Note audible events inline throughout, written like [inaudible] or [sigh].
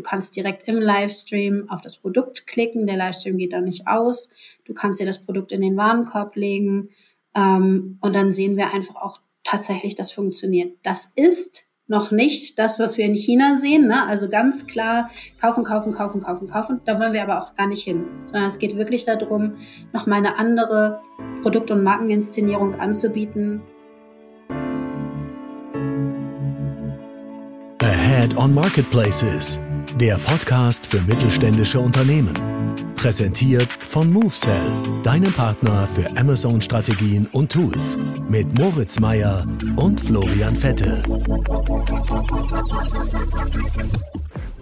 Du kannst direkt im Livestream auf das Produkt klicken. Der Livestream geht dann nicht aus. Du kannst dir das Produkt in den Warenkorb legen. Ähm, und dann sehen wir einfach auch tatsächlich, das funktioniert. Das ist noch nicht das, was wir in China sehen. Ne? Also ganz klar kaufen, kaufen, kaufen, kaufen, kaufen. Da wollen wir aber auch gar nicht hin, sondern es geht wirklich darum, nochmal eine andere Produkt- und Markeninszenierung anzubieten. Ahead on Marketplaces, der Podcast für mittelständische Unternehmen. Präsentiert von MoveSell, deinem Partner für Amazon-Strategien und Tools. Mit Moritz Meyer und Florian Vettel.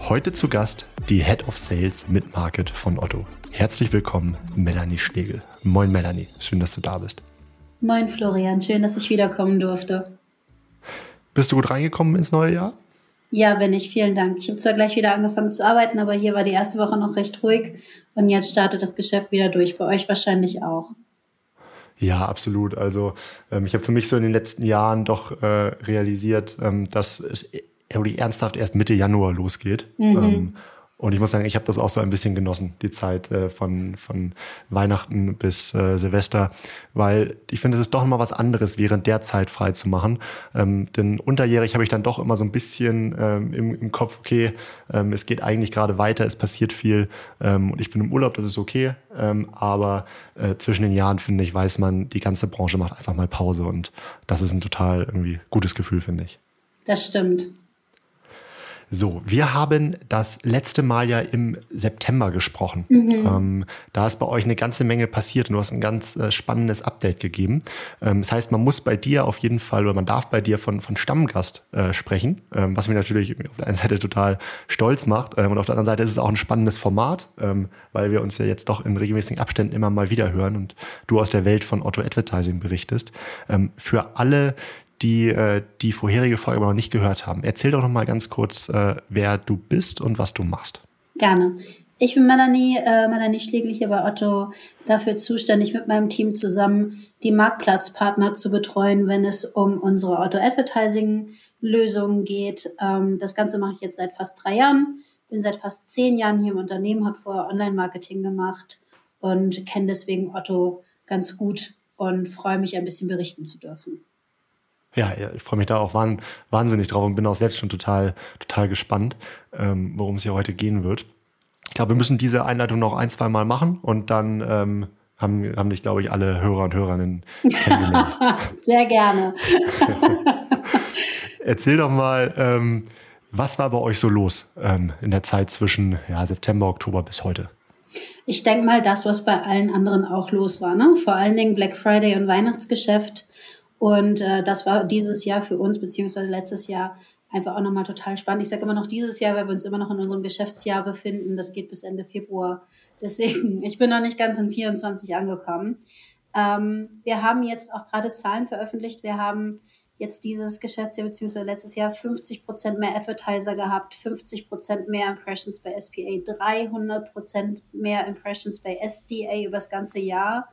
Heute zu Gast die Head of Sales mit Market von Otto. Herzlich willkommen, Melanie Schlegel. Moin, Melanie. Schön, dass du da bist. Moin, Florian. Schön, dass ich wiederkommen durfte. Bist du gut reingekommen ins neue Jahr? Ja, bin ich. Vielen Dank. Ich habe zwar gleich wieder angefangen zu arbeiten, aber hier war die erste Woche noch recht ruhig und jetzt startet das Geschäft wieder durch. Bei euch wahrscheinlich auch. Ja, absolut. Also ähm, ich habe für mich so in den letzten Jahren doch äh, realisiert, ähm, dass es irgendwie ernsthaft erst Mitte Januar losgeht. Mhm. Ähm, und ich muss sagen, ich habe das auch so ein bisschen genossen, die Zeit äh, von, von Weihnachten bis äh, Silvester, weil ich finde, es ist doch immer was anderes, während der Zeit frei zu machen. Ähm, denn unterjährig habe ich dann doch immer so ein bisschen ähm, im, im Kopf, okay, ähm, es geht eigentlich gerade weiter, es passiert viel ähm, und ich bin im Urlaub, das ist okay. Ähm, aber äh, zwischen den Jahren, finde ich, weiß man, die ganze Branche macht einfach mal Pause und das ist ein total irgendwie gutes Gefühl, finde ich. Das stimmt. So, wir haben das letzte Mal ja im September gesprochen. Mhm. Ähm, da ist bei euch eine ganze Menge passiert und du hast ein ganz äh, spannendes Update gegeben. Ähm, das heißt, man muss bei dir auf jeden Fall oder man darf bei dir von, von Stammgast äh, sprechen, ähm, was mich natürlich auf der einen Seite total stolz macht ähm, und auf der anderen Seite ist es auch ein spannendes Format, ähm, weil wir uns ja jetzt doch in regelmäßigen Abständen immer mal wieder hören und du aus der Welt von Otto Advertising berichtest. Ähm, für alle, die äh, die vorherige Folge aber noch nicht gehört haben. Erzähl doch noch mal ganz kurz, äh, wer du bist und was du machst. Gerne. Ich bin Melanie, äh, Melanie Schlegel hier bei Otto, dafür zuständig, mit meinem Team zusammen die Marktplatzpartner zu betreuen, wenn es um unsere Otto Advertising Lösungen geht. Ähm, das Ganze mache ich jetzt seit fast drei Jahren, bin seit fast zehn Jahren hier im Unternehmen, habe vorher Online-Marketing gemacht und kenne deswegen Otto ganz gut und freue mich, ein bisschen berichten zu dürfen. Ja, ich freue mich da auch wahnsinnig drauf und bin auch selbst schon total, total gespannt, ähm, worum es hier heute gehen wird. Ich glaube, wir müssen diese Einleitung noch ein, zwei Mal machen und dann ähm, haben, haben dich, glaube ich, alle Hörer und Hörerinnen kennengelernt. [laughs] Sehr gerne. [laughs] Erzähl doch mal, ähm, was war bei euch so los ähm, in der Zeit zwischen ja, September, Oktober bis heute? Ich denke mal, das, was bei allen anderen auch los war. Ne? Vor allen Dingen Black Friday und Weihnachtsgeschäft und äh, das war dieses Jahr für uns, beziehungsweise letztes Jahr, einfach auch nochmal total spannend. Ich sage immer noch dieses Jahr, weil wir uns immer noch in unserem Geschäftsjahr befinden. Das geht bis Ende Februar. Deswegen, [laughs] ich bin noch nicht ganz in 24 angekommen. Ähm, wir haben jetzt auch gerade Zahlen veröffentlicht. Wir haben jetzt dieses Geschäftsjahr beziehungsweise letztes Jahr 50 Prozent mehr Advertiser gehabt, 50 Prozent mehr Impressions bei SPA, 300 Prozent mehr Impressions bei SDA über das ganze Jahr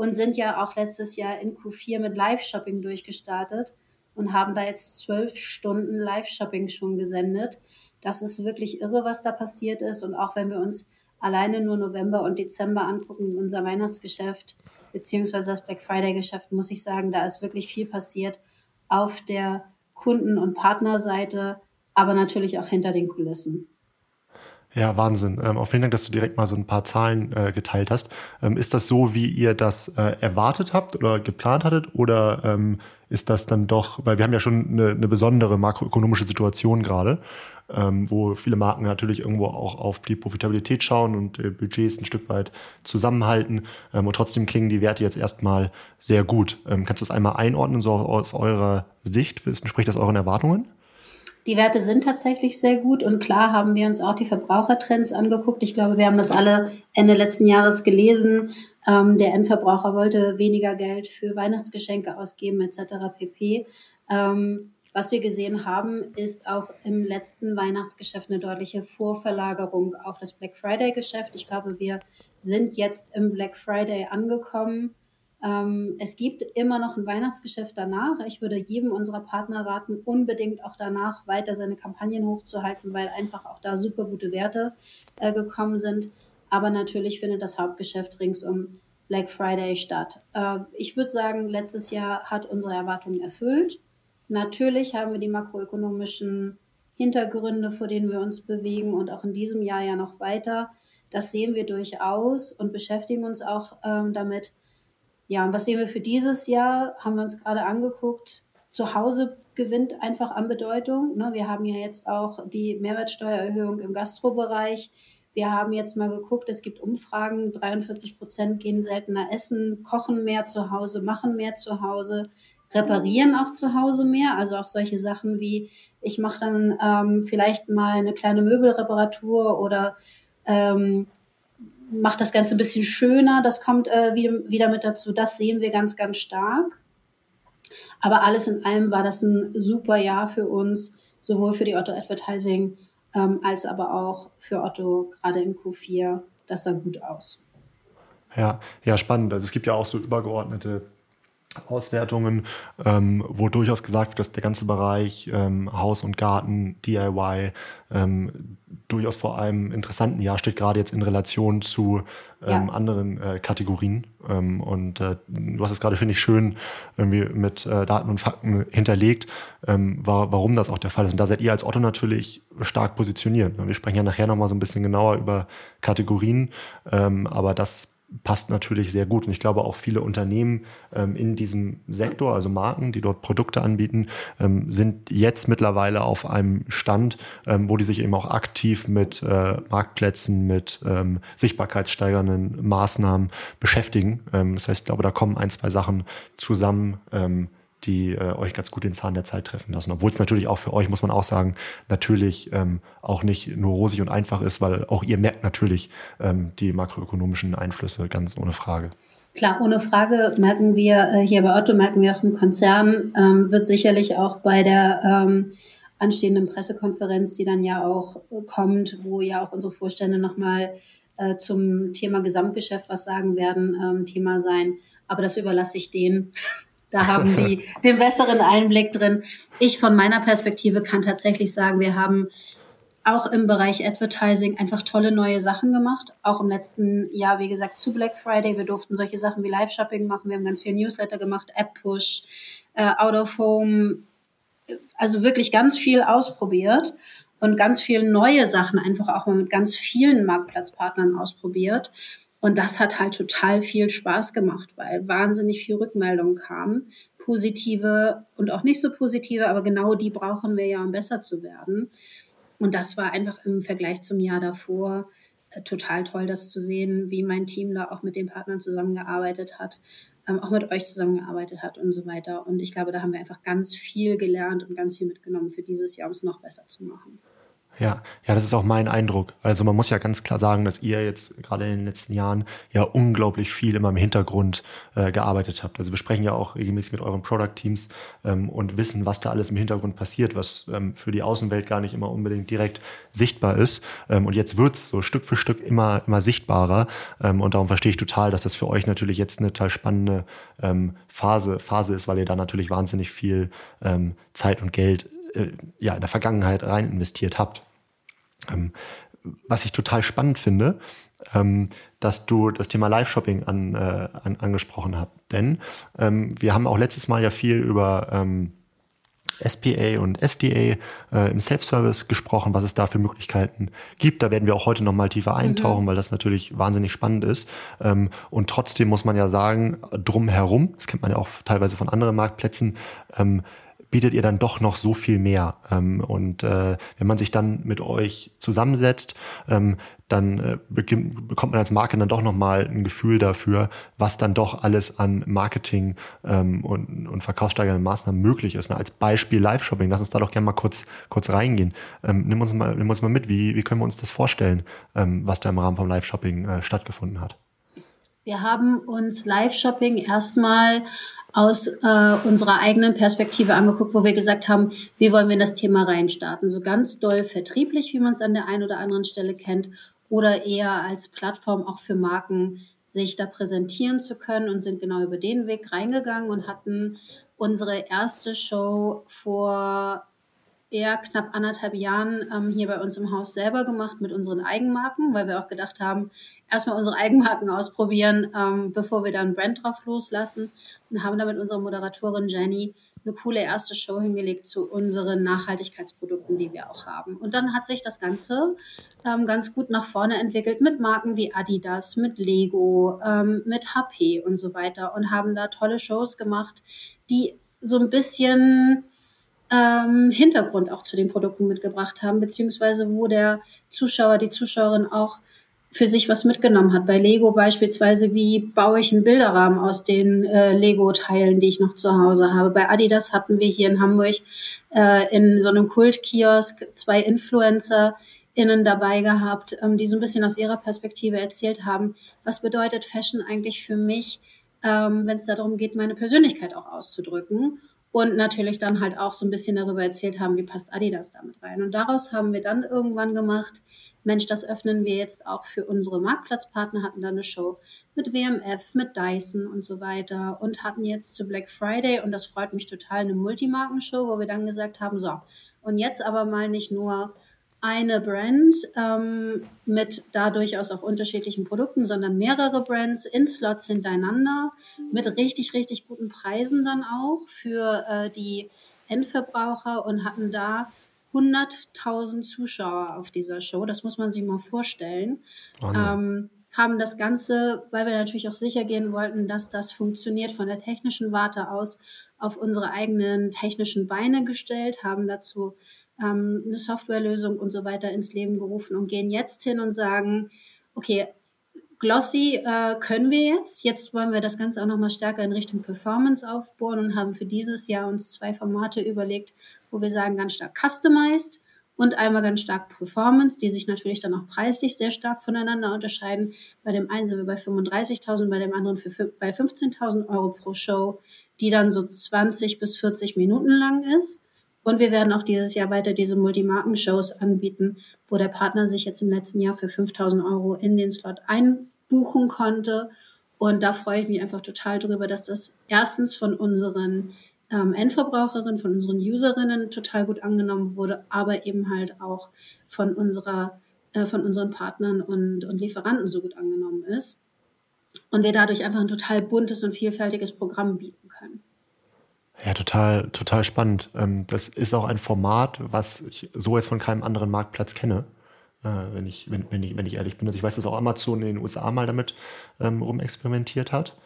und sind ja auch letztes Jahr in Q4 mit Live-Shopping durchgestartet und haben da jetzt zwölf Stunden Live-Shopping schon gesendet. Das ist wirklich irre, was da passiert ist. Und auch wenn wir uns alleine nur November und Dezember angucken, unser Weihnachtsgeschäft beziehungsweise das Black Friday-Geschäft, muss ich sagen, da ist wirklich viel passiert auf der Kunden- und Partnerseite, aber natürlich auch hinter den Kulissen. Ja, Wahnsinn. Ähm, auch vielen Dank, dass du direkt mal so ein paar Zahlen äh, geteilt hast. Ähm, ist das so, wie ihr das äh, erwartet habt oder geplant hattet? Oder ähm, ist das dann doch, weil wir haben ja schon eine, eine besondere makroökonomische Situation gerade, ähm, wo viele Marken natürlich irgendwo auch auf die Profitabilität schauen und äh, Budgets ein Stück weit zusammenhalten. Ähm, und trotzdem klingen die Werte jetzt erstmal sehr gut. Ähm, kannst du das einmal einordnen, so aus eurer Sicht? Entspricht das euren Erwartungen? Die Werte sind tatsächlich sehr gut und klar haben wir uns auch die Verbrauchertrends angeguckt. Ich glaube, wir haben das alle Ende letzten Jahres gelesen. Ähm, der Endverbraucher wollte weniger Geld für Weihnachtsgeschenke ausgeben etc. pp. Ähm, was wir gesehen haben, ist auch im letzten Weihnachtsgeschäft eine deutliche Vorverlagerung auf das Black Friday-Geschäft. Ich glaube, wir sind jetzt im Black Friday angekommen Ähm, es gibt immer noch ein Weihnachtsgeschäft danach. Ich würde jedem unserer Partner raten, unbedingt auch danach weiter seine Kampagnen hochzuhalten, weil einfach auch da super gute Werte äh, gekommen sind. Aber natürlich findet das Hauptgeschäft rings um Black Friday statt. Äh, ich würde sagen, letztes Jahr hat unsere Erwartungen erfüllt. Natürlich haben wir die makroökonomischen Hintergründe, vor denen wir uns bewegen und auch in diesem Jahr ja noch weiter. Das sehen wir durchaus und beschäftigen uns auch ähm, damit. Ja, und was sehen wir für dieses Jahr? Haben wir uns gerade angeguckt. Zu Hause gewinnt einfach an Bedeutung. Ne? Wir haben ja jetzt auch die Mehrwertsteuererhöhung im Gastrobereich. Wir haben jetzt mal geguckt, es gibt Umfragen, 43 Prozent gehen seltener essen, kochen mehr zu Hause, machen mehr zu Hause reparieren auch zu Hause mehr. Also auch solche Sachen wie, ich mache dann ähm, vielleicht mal eine kleine Möbelreparatur oder ähm, mache das Ganze ein bisschen schöner. Das kommt äh, wieder, mit dazu. Das sehen wir ganz, ganz stark. Aber alles in allem war das ein super Jahr für uns, sowohl für die Otto Advertising ähm, als aber auch für Otto gerade in Q4. Das sah gut aus. Ja, ja, spannend. Also es gibt ja auch so übergeordnete Auswertungen, ähm, wo durchaus gesagt wird, dass der ganze Bereich ähm, Haus und Garten, DIY, ähm, durchaus vor einem interessanten Jahr steht, gerade jetzt in Relation zu ähm, ja. anderen äh, Kategorien. Ähm, und äh, du hast es gerade, finde ich, schön irgendwie mit äh, Daten und Fakten hinterlegt, ähm, war, warum das auch der Fall ist. Und da seid ihr als Otto natürlich stark positioniert. Wir sprechen ja nachher nochmal so ein bisschen genauer über Kategorien, ähm, aber das passt natürlich sehr gut. Und ich glaube auch viele Unternehmen ähm, in diesem Sektor, also Marken, die dort Produkte anbieten, ähm, sind jetzt mittlerweile auf einem Stand, ähm, wo die sich eben auch aktiv mit äh, Marktplätzen, mit ähm, sichtbarkeitssteigernden Maßnahmen beschäftigen. Ähm, das heißt, ich glaube, da kommen ein, zwei Sachen zusammen, ähm, die äh, euch ganz gut den Zahn der Zeit treffen lassen. Obwohl es natürlich auch für euch, muss man auch sagen, natürlich ähm, auch nicht nur rosig und einfach ist, weil auch ihr merkt natürlich ähm, die makroökonomischen Einflüsse ganz ohne Frage. Klar, ohne Frage merken wir äh, hier bei Otto, merken wir auch im Konzern, ähm, wird sicherlich auch bei der ähm, anstehenden Pressekonferenz, die dann ja auch äh, kommt, wo ja auch unsere Vorstände nochmal äh, zum Thema Gesamtgeschäft was sagen werden, ähm, Thema sein. Aber das überlasse ich denen. [laughs] Da haben die [laughs] den besseren Einblick drin. Ich von meiner Perspektive kann tatsächlich sagen, wir haben auch im Bereich Advertising einfach tolle neue Sachen gemacht. Auch im letzten Jahr, wie gesagt, zu Black Friday. Wir durften solche Sachen wie Live-Shopping machen. Wir haben ganz viel Newsletter gemacht, App-Push, äh, Out of Home. Also wirklich ganz viel ausprobiert und ganz viele neue Sachen einfach auch mal mit ganz vielen Marktplatzpartnern ausprobiert. Und das hat halt total viel Spaß gemacht, weil wahnsinnig viel Rückmeldungen kamen. Positive und auch nicht so positive, aber genau die brauchen wir ja, um besser zu werden. Und das war einfach im Vergleich zum Jahr davor äh, total toll, das zu sehen, wie mein Team da auch mit den Partnern zusammengearbeitet hat, ähm, auch mit euch zusammengearbeitet hat und so weiter. Und ich glaube, da haben wir einfach ganz viel gelernt und ganz viel mitgenommen für dieses Jahr, um es noch besser zu machen. Ja, ja, das ist auch mein Eindruck. Also man muss ja ganz klar sagen, dass ihr jetzt gerade in den letzten Jahren ja unglaublich viel immer im Hintergrund äh, gearbeitet habt. Also wir sprechen ja auch regelmäßig mit euren Product Teams ähm, und wissen, was da alles im Hintergrund passiert, was ähm, für die Außenwelt gar nicht immer unbedingt direkt sichtbar ist. Ähm, und jetzt wird's so Stück für Stück immer, immer sichtbarer. Ähm, und darum verstehe ich total, dass das für euch natürlich jetzt eine total spannende ähm, Phase, Phase ist, weil ihr da natürlich wahnsinnig viel ähm, Zeit und Geld äh, ja, in der Vergangenheit rein investiert habt. Ähm, was ich total spannend finde, ähm, dass du das Thema Live-Shopping an, äh, an, angesprochen hast. Denn ähm, wir haben auch letztes Mal ja viel über ähm, SPA und SDA äh, im Self-Service gesprochen, was es da für Möglichkeiten gibt. Da werden wir auch heute noch mal tiefer eintauchen, mhm. weil das natürlich wahnsinnig spannend ist. Ähm, und trotzdem muss man ja sagen, drumherum, das kennt man ja auch teilweise von anderen Marktplätzen, ähm, bietet ihr dann doch noch so viel mehr. Ähm, und äh, wenn man sich dann mit euch zusammensetzt, ähm, dann äh, bekommt man als Marke dann doch nochmal ein Gefühl dafür, was dann doch alles an Marketing ähm, und, und verkaufssteigernden Maßnahmen möglich ist. Ne? Als Beispiel Live-Shopping, lass uns da doch gerne mal kurz, kurz reingehen. Ähm, nimm, uns mal, nimm uns mal mit, wie, wie können wir uns das vorstellen, ähm, was da im Rahmen vom Live-Shopping äh, stattgefunden hat? Wir haben uns Live-Shopping erstmal aus äh, unserer eigenen Perspektive angeguckt, wo wir gesagt haben, wie wollen wir in das Thema reinstarten? So ganz doll vertrieblich, wie man es an der einen oder anderen Stelle kennt, oder eher als Plattform auch für Marken, sich da präsentieren zu können und sind genau über den Weg reingegangen und hatten unsere erste Show vor eher knapp anderthalb Jahren ähm, hier bei uns im Haus selber gemacht mit unseren Eigenmarken, weil wir auch gedacht haben, erstmal unsere [laughs] Eigenmarken ausprobieren, ähm, bevor wir dann Brand drauf loslassen und haben da mit unserer Moderatorin Jenny eine coole erste Show hingelegt zu unseren Nachhaltigkeitsprodukten, die wir auch haben. Und dann hat sich das Ganze ähm, ganz gut nach vorne entwickelt mit Marken wie Adidas, mit Lego, ähm, mit HP und so weiter und haben da tolle Shows gemacht, die so ein bisschen ähm, Hintergrund auch zu den Produkten mitgebracht haben, beziehungsweise wo der Zuschauer, die Zuschauerin auch für sich was mitgenommen hat. Bei Lego beispielsweise, wie baue ich einen Bilderrahmen aus den äh, Lego-Teilen, die ich noch zu Hause habe. Bei Adidas hatten wir hier in Hamburg äh, in so einem Kultkiosk zwei Influencer innen dabei gehabt, ähm, die so ein bisschen aus ihrer Perspektive erzählt haben, was bedeutet Fashion eigentlich für mich, ähm, wenn es darum geht, meine Persönlichkeit auch auszudrücken. Und natürlich dann halt auch so ein bisschen darüber erzählt haben, wie passt Adidas damit rein. Und daraus haben wir dann irgendwann gemacht, Mensch, das öffnen wir jetzt auch für unsere Marktplatzpartner, hatten dann eine Show mit WMF, mit Dyson und so weiter und hatten jetzt zu Black Friday, und das freut mich total, eine Multimarkenshow, wo wir dann gesagt haben, so, und jetzt aber mal nicht nur eine Brand ähm, mit da durchaus auch unterschiedlichen Produkten, sondern mehrere Brands in Slots hintereinander mit richtig, richtig guten Preisen dann auch für äh, die Endverbraucher und hatten da 100.000 Zuschauer auf dieser Show. Das muss man sich mal vorstellen. Oh ähm, haben das Ganze, weil wir natürlich auch sicher gehen wollten, dass das funktioniert, von der technischen Warte aus auf unsere eigenen technischen Beine gestellt, haben dazu ähm, eine Softwarelösung und so weiter ins Leben gerufen und gehen jetzt hin und sagen, okay, Glossy äh, können wir jetzt. Jetzt wollen wir das Ganze auch nochmal stärker in Richtung Performance aufbauen und haben für dieses Jahr uns zwei Formate überlegt, wo wir sagen, ganz stark customized und einmal ganz stark Performance, die sich natürlich dann auch preislich sehr stark voneinander unterscheiden. Bei dem einen sind wir bei 35.000, bei dem anderen für, bei 15.000 Euro pro Show, die dann so 20 bis 40 Minuten lang ist. Und wir werden auch dieses Jahr weiter diese Multimarken-Shows anbieten, wo der Partner sich jetzt im letzten Jahr für 5000 Euro in den Slot einbuchen konnte. Und da freue ich mich einfach total drüber, dass das erstens von unseren ähm, Endverbraucherinnen, von unseren Userinnen total gut angenommen wurde, aber eben halt auch von unserer, äh, von unseren Partnern und, und Lieferanten so gut angenommen ist. Und wir dadurch einfach ein total buntes und vielfältiges Programm bieten. Ja, total, total spannend. Ähm, das ist auch ein Format, was ich so jetzt von keinem anderen Marktplatz kenne. Äh, wenn ich, wenn, wenn ich, wenn ich ehrlich bin. Also ich weiß, dass auch Amazon in den USA mal damit ähm, rumexperimentiert hat.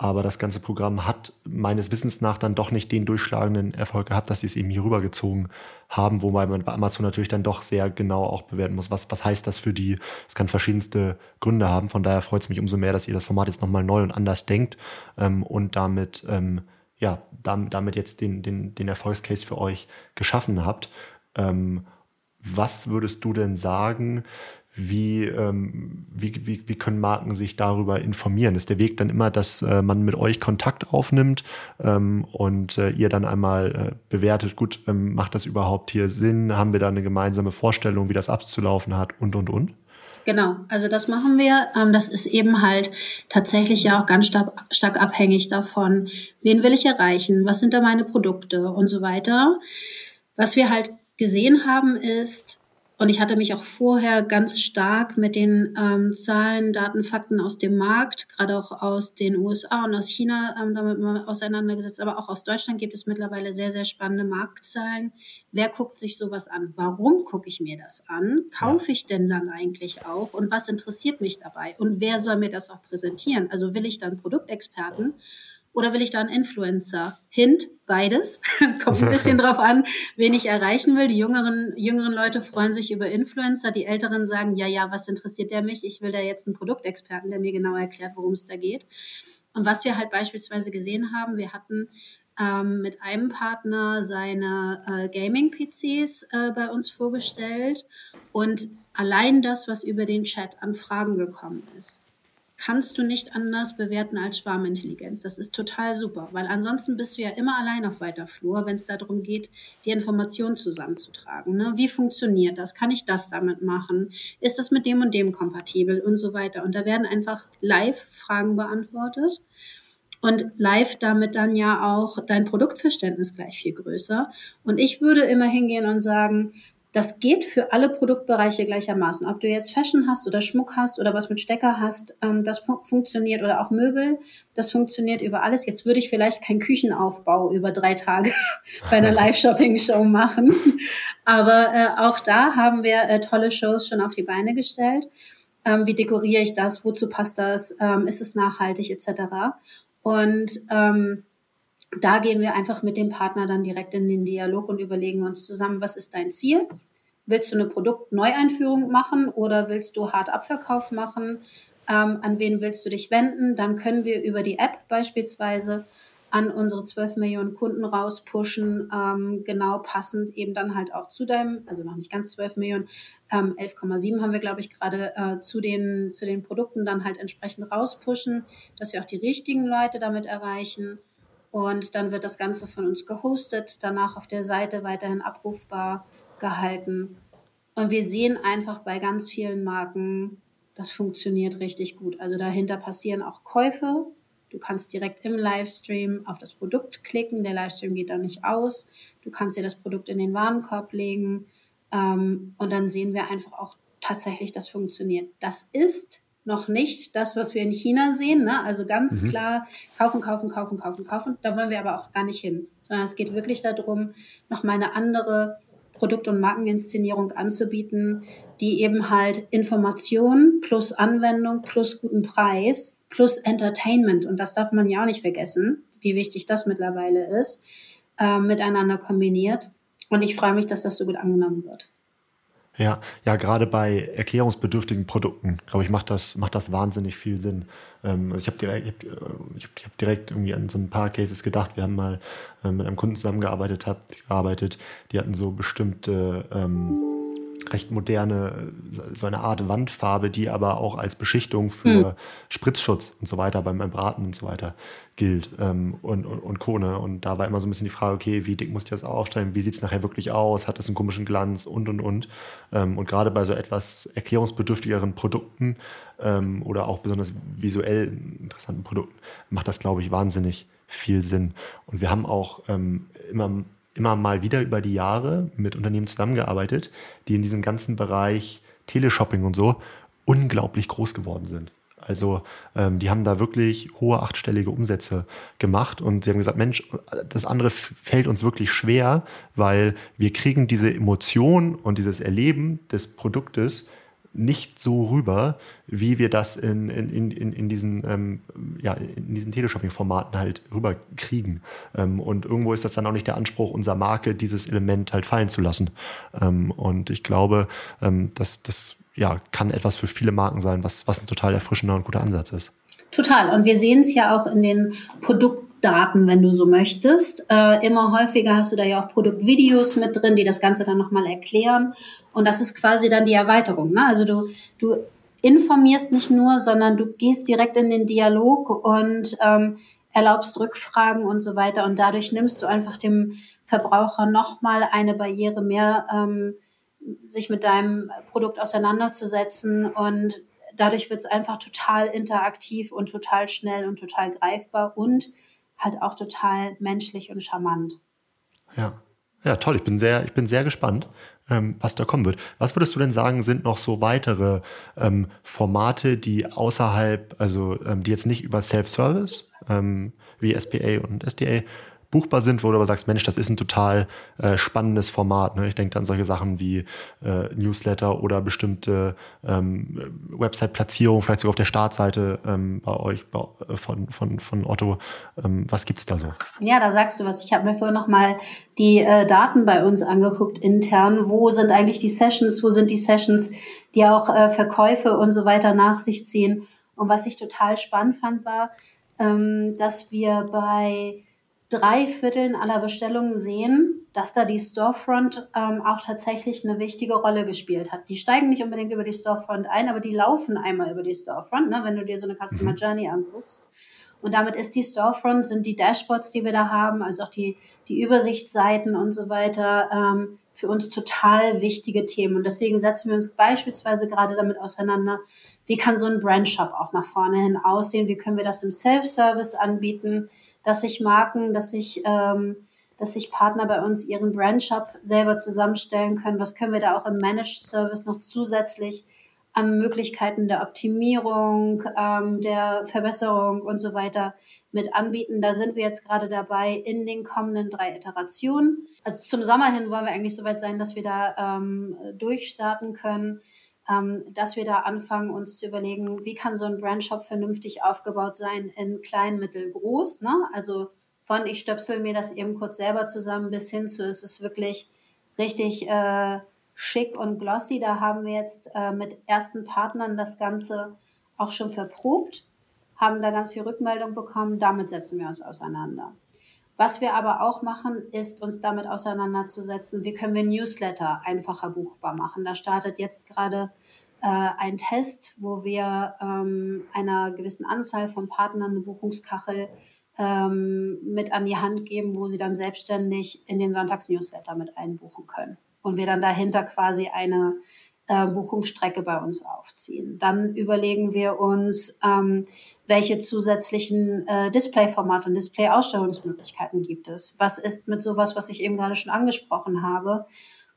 Aber das ganze Programm hat meines Wissens nach dann doch nicht den durchschlagenden Erfolg gehabt, dass sie es eben hier rübergezogen haben, wobei man bei Amazon natürlich dann doch sehr genau auch bewerten muss, was, was heißt das für die. Es kann verschiedenste Gründe haben. Von daher freut es mich umso mehr, dass ihr das Format jetzt nochmal neu und anders denkt ähm, und damit, ähm, ja, damit, damit jetzt den, den, den Erfolgscase für euch geschaffen habt. Ähm, was würdest du denn sagen, wie, ähm, wie, wie, wie können Marken sich darüber informieren? Ist der Weg dann immer, dass äh, man mit euch Kontakt aufnimmt ähm, und äh, ihr dann einmal äh, bewertet, gut, ähm, macht das überhaupt hier Sinn? Haben wir da eine gemeinsame Vorstellung, wie das abzulaufen hat und, und, und? Genau, also das machen wir. Ähm, das ist eben halt tatsächlich ja auch ganz stark, stark abhängig davon, wen will ich erreichen, was sind da meine Produkte und so weiter. Was wir halt gesehen haben ist, und ich hatte mich auch vorher ganz stark mit den ähm, Zahlen, Daten, Fakten aus dem Markt, gerade auch aus den USA und aus China ähm, damit mal auseinandergesetzt. Aber auch aus Deutschland gibt es mittlerweile sehr, sehr spannende Marktzahlen. Wer guckt sich sowas an? Warum gucke ich mir das an? Kaufe ich denn dann eigentlich auch? Und was interessiert mich dabei? Und wer soll mir das auch präsentieren? Also will ich dann Produktexperten? Oder will ich da einen Influencer? Hint, beides. [laughs] Kommt ein bisschen drauf an, wen ich erreichen will. Die jüngeren, jüngeren Leute freuen sich über Influencer. Die älteren sagen, ja, ja, was interessiert der mich? Ich will da jetzt einen Produktexperten, der mir genau erklärt, worum es da geht. Und was wir halt beispielsweise gesehen haben, wir hatten ähm, mit einem Partner seine äh, Gaming-PCs äh, bei uns vorgestellt und allein das, was über den Chat an Fragen gekommen ist, kannst du nicht anders bewerten als Schwarmintelligenz. Das ist total super, weil ansonsten bist du ja immer allein auf weiter Flur, wenn es darum geht, die Informationen zusammenzutragen. Ne? Wie funktioniert das? Kann ich das damit machen? Ist das mit dem und dem kompatibel und so weiter? Und da werden einfach live Fragen beantwortet. Und live damit dann ja auch dein Produktverständnis gleich viel größer. Und ich würde immer hingehen und sagen, das geht für alle Produktbereiche gleichermaßen. Ob du jetzt Fashion hast oder Schmuck hast oder was mit Stecker hast, ähm, das funktioniert oder auch Möbel, das funktioniert über alles. Jetzt würde ich vielleicht keinen Küchenaufbau über drei Tage [laughs] bei einer [laughs] Live-Shopping-Show machen. Aber äh, auch da haben wir äh, tolle Shows schon auf die Beine gestellt. Ähm, wie dekoriere ich das? Wozu passt das? Ähm, ist es nachhaltig etc.? Und ähm, da gehen wir einfach mit dem Partner dann direkt in den Dialog und überlegen uns zusammen, was ist dein Ziel? Willst du eine Produktneueinführung machen oder willst du Hard-Abverkauf machen? Ähm, an wen willst du dich wenden? Dann können wir über die App beispielsweise an unsere 12 Millionen Kunden rauspushen, ähm, genau passend eben dann halt auch zu deinem, also noch nicht ganz 12 Millionen, ähm, 11,7 haben wir, glaube ich, gerade äh, zu, den, zu den Produkten dann halt entsprechend rauspushen, dass wir auch die richtigen Leute damit erreichen. Und dann wird das Ganze von uns gehostet, danach auf der Seite weiterhin abrufbar gehalten. Und wir sehen einfach bei ganz vielen Marken, das funktioniert richtig gut. Also dahinter passieren auch Käufe. Du kannst direkt im Livestream auf das Produkt klicken. Der Livestream geht dann nicht aus. Du kannst dir das Produkt in den Warenkorb legen. Ähm, und dann sehen wir einfach auch tatsächlich, das funktioniert. Das ist noch nicht das, was wir in China sehen. Ne? Also ganz mhm. klar kaufen, kaufen, kaufen, kaufen, kaufen. Da wollen wir aber auch gar nicht hin, sondern es geht wirklich darum, nochmal eine andere Produkt- und Markeninszenierung anzubieten, die eben halt Information plus Anwendung plus guten Preis plus Entertainment, und das darf man ja auch nicht vergessen, wie wichtig das mittlerweile ist, äh, miteinander kombiniert. Und ich freue mich, dass das so gut angenommen wird. Ja, ja, gerade bei erklärungsbedürftigen Produkten, glaube ich, macht das, macht das wahnsinnig viel Sinn. Ähm, also ich habe direkt, ich hab, ich hab, ich hab direkt irgendwie an so ein paar Cases gedacht. Wir haben mal äh, mit einem Kunden zusammengearbeitet, hab, gearbeitet, die hatten so bestimmte ähm, recht moderne, so eine Art Wandfarbe, die aber auch als Beschichtung für hm. Spritzschutz und so weiter beim Braten und so weiter gilt ähm, und, und, und Kone. Und da war immer so ein bisschen die Frage, okay, wie dick muss ich das aufstellen? Wie sieht es nachher wirklich aus? Hat das einen komischen Glanz? Und, und, und. Ähm, und gerade bei so etwas erklärungsbedürftigeren Produkten ähm, oder auch besonders visuell interessanten Produkten macht das, glaube ich, wahnsinnig viel Sinn. Und wir haben auch ähm, immer immer mal wieder über die Jahre mit Unternehmen zusammengearbeitet, die in diesem ganzen Bereich Teleshopping und so unglaublich groß geworden sind. Also ähm, die haben da wirklich hohe achtstellige Umsätze gemacht und sie haben gesagt, Mensch, das andere fällt uns wirklich schwer, weil wir kriegen diese Emotion und dieses Erleben des Produktes nicht so rüber, wie wir das in, in, in, in diesen, ähm, ja, diesen Teleshopping-Formaten halt rüberkriegen. Ähm, und irgendwo ist das dann auch nicht der Anspruch unserer Marke, dieses Element halt fallen zu lassen. Ähm, und ich glaube, ähm, dass das ja, kann etwas für viele Marken sein, was, was ein total erfrischender und guter Ansatz ist. Total. Und wir sehen es ja auch in den Produktdaten, wenn du so möchtest. Äh, immer häufiger hast du da ja auch Produktvideos mit drin, die das Ganze dann nochmal erklären. Und das ist quasi dann die Erweiterung. Ne? Also du, du informierst nicht nur, sondern du gehst direkt in den Dialog und ähm, erlaubst Rückfragen und so weiter. Und dadurch nimmst du einfach dem Verbraucher nochmal eine Barriere mehr, ähm, sich mit deinem Produkt auseinanderzusetzen. Und dadurch wird es einfach total interaktiv und total schnell und total greifbar und halt auch total menschlich und charmant. Ja. Ja, toll. Ich bin sehr, ich bin sehr gespannt, ähm, was da kommen wird. Was würdest du denn sagen, sind noch so weitere ähm, Formate, die außerhalb, also ähm, die jetzt nicht über Self-Service ähm, wie SPA und SDA buchbar sind, wo du aber sagst, Mensch, das ist ein total äh, spannendes Format. Ne? Ich denke an solche Sachen wie äh, Newsletter oder bestimmte ähm, Website-Platzierung, vielleicht sogar auf der Startseite ähm, bei euch bei, äh, von, von, von Otto. Ähm, was gibt's da so? Ja, da sagst du was. Ich habe mir vorher nochmal die äh, Daten bei uns angeguckt intern. Wo sind eigentlich die Sessions? Wo sind die Sessions, die auch äh, Verkäufe und so weiter nach sich ziehen? Und was ich total spannend fand, war, ähm, dass wir bei drei Vierteln aller Bestellungen sehen, dass da die Storefront ähm, auch tatsächlich eine wichtige Rolle gespielt hat. Die steigen nicht unbedingt über die Storefront ein, aber die laufen einmal über die Storefront, ne, wenn du dir so eine Customer mhm. Journey anguckst. Und damit ist die Storefront, sind die Dashboards, die wir da haben, also auch die, die Übersichtsseiten und so weiter, ähm, für uns total wichtige Themen. Und deswegen setzen wir uns beispielsweise gerade damit auseinander, wie kann so ein Brandshop auch nach vorne hin aussehen, wie können wir das im Self-Service anbieten, dass sich Marken, dass sich, ähm, dass sich Partner bei uns ihren Brandshop selber zusammenstellen können, was können wir da auch im Managed Service noch zusätzlich an Möglichkeiten der Optimierung, ähm, der Verbesserung und so weiter mit anbieten. Da sind wir jetzt gerade dabei in den kommenden drei Iterationen. Also zum Sommer hin wollen wir eigentlich soweit sein, dass wir da ähm, durchstarten können, dass wir da anfangen, uns zu überlegen, wie kann so ein Brandshop vernünftig aufgebaut sein in klein, mittel, groß. Ne? Also von ich stöpsel mir das eben kurz selber zusammen bis hin zu, es ist wirklich richtig äh, schick und glossy. Da haben wir jetzt äh, mit ersten Partnern das Ganze auch schon verprobt, haben da ganz viel Rückmeldung bekommen. Damit setzen wir uns auseinander. Was wir aber auch machen, ist uns damit auseinanderzusetzen, wie können wir Newsletter einfacher buchbar machen. Da startet jetzt gerade äh, ein Test, wo wir ähm, einer gewissen Anzahl von Partnern eine Buchungskachel ähm, mit an die Hand geben, wo sie dann selbstständig in den Sonntagsnewsletter mit einbuchen können und wir dann dahinter quasi eine äh, Buchungsstrecke bei uns aufziehen. Dann überlegen wir uns, ähm, welche zusätzlichen äh, Display-Formate und Display-Ausstellungsmöglichkeiten gibt es. Was ist mit sowas, was ich eben gerade schon angesprochen habe?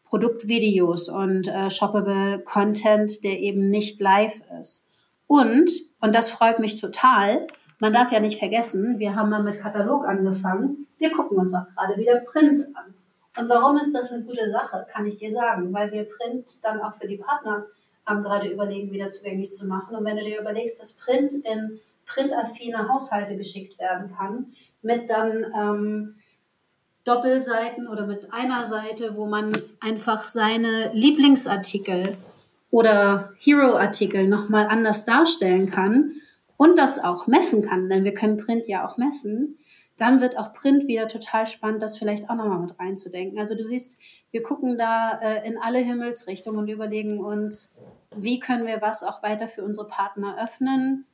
Produktvideos und äh, shoppable Content, der eben nicht live ist. Und, und das freut mich total, man darf ja nicht vergessen, wir haben mal mit Katalog angefangen. Wir gucken uns auch gerade wieder Print an. Und warum ist das eine gute Sache, kann ich dir sagen, weil wir Print dann auch für die Partner ähm, gerade überlegen, wieder zugänglich zu machen. Und wenn du dir überlegst, dass Print in printaffine Haushalte geschickt werden kann, mit dann ähm, Doppelseiten oder mit einer Seite, wo man einfach seine Lieblingsartikel oder Hero-Artikel nochmal anders darstellen kann und das auch messen kann, denn wir können Print ja auch messen, dann wird auch Print wieder total spannend, das vielleicht auch nochmal mit reinzudenken. Also du siehst, wir gucken da äh, in alle Himmelsrichtungen und überlegen uns, wie können wir was auch weiter für unsere Partner öffnen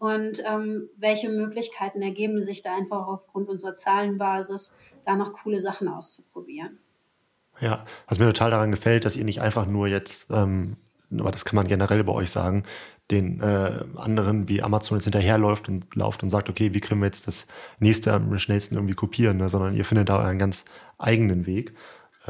und ähm, welche Möglichkeiten ergeben sich da einfach aufgrund unserer Zahlenbasis, da noch coole Sachen auszuprobieren. Ja, was mir total daran gefällt, dass ihr nicht einfach nur jetzt, ähm, aber das kann man generell bei euch sagen, den äh, anderen wie Amazon jetzt hinterherläuft und lauft und sagt, okay, wie kriegen wir jetzt das nächste am schnellsten irgendwie kopieren, ne? sondern ihr findet da euren ganz eigenen Weg.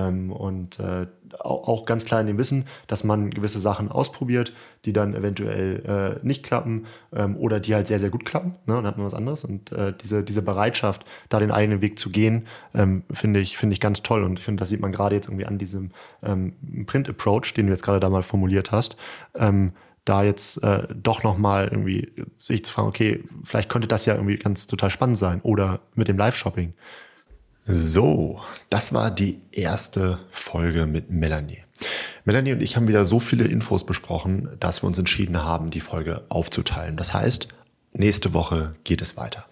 Ähm, und äh, auch, ganz klar in dem Wissen, dass man gewisse Sachen ausprobiert, die dann eventuell äh, nicht klappen ähm, oder die halt sehr, sehr gut klappen. Ne? Dann hat man was anderes. Und äh, diese, diese Bereitschaft, da den eigenen Weg zu gehen, ähm, finde ich, finde ich ganz toll. Und ich finde, das sieht man gerade jetzt irgendwie an diesem Print-Approach, den du jetzt gerade da mal formuliert hast. Da jetzt äh, doch nochmal irgendwie sich zu fragen, okay, vielleicht könnte das ja irgendwie ganz total spannend sein oder mit dem Live-Shopping. So, das war die erste Folge mit Melanie. Melanie und ich haben wieder so viele Infos besprochen, dass wir uns entschieden haben, die Folge aufzuteilen. Das heißt, Nächste Woche geht es weiter.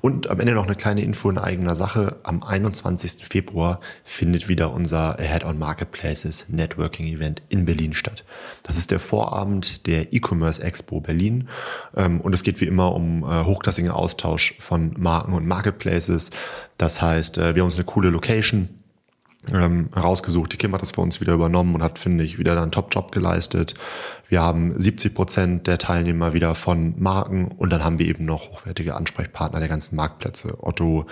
Und am Ende noch eine kleine Info in eigener Sache. Am 21. Februar findet wieder unser Head-on Marketplaces Networking Event in Berlin statt. Das ist der Vorabend der E-Commerce Expo Berlin. Ähm, und es geht wie immer um äh, hochklassigen Austausch von Marken und Marketplaces. Das heißt, äh, wir haben uns eine coole Location ähm, rausgesucht. Die Kim hat das für uns wieder übernommen und hat, finde ich, wieder einen Top-Job geleistet. Wir haben 70 Prozent der Teilnehmer wieder von Marken und dann haben wir eben noch hochwertige Ansprechpartner der ganzen Marktplätze. Otto,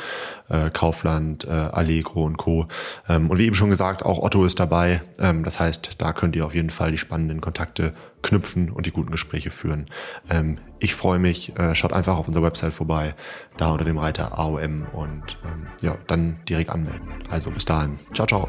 äh, Kaufland, äh, Allegro und Co. Ähm, und wie eben schon gesagt, auch Otto ist dabei. Ähm, das heißt, da könnt ihr auf jeden Fall die spannenden Kontakte knüpfen und die guten Gespräche führen. Ähm, ich freue mich, äh, schaut einfach auf unserer Website vorbei, da unter dem Reiter AOM und ähm, ja, dann direkt anmelden. Also bis dahin. Ciao, ciao.